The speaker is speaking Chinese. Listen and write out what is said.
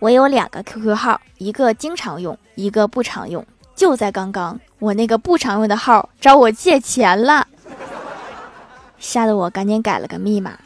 我有两个 qq 号一个经常用一个不常用。就在刚刚我那个不常用的号找我借钱了。吓得我赶紧改了个密码。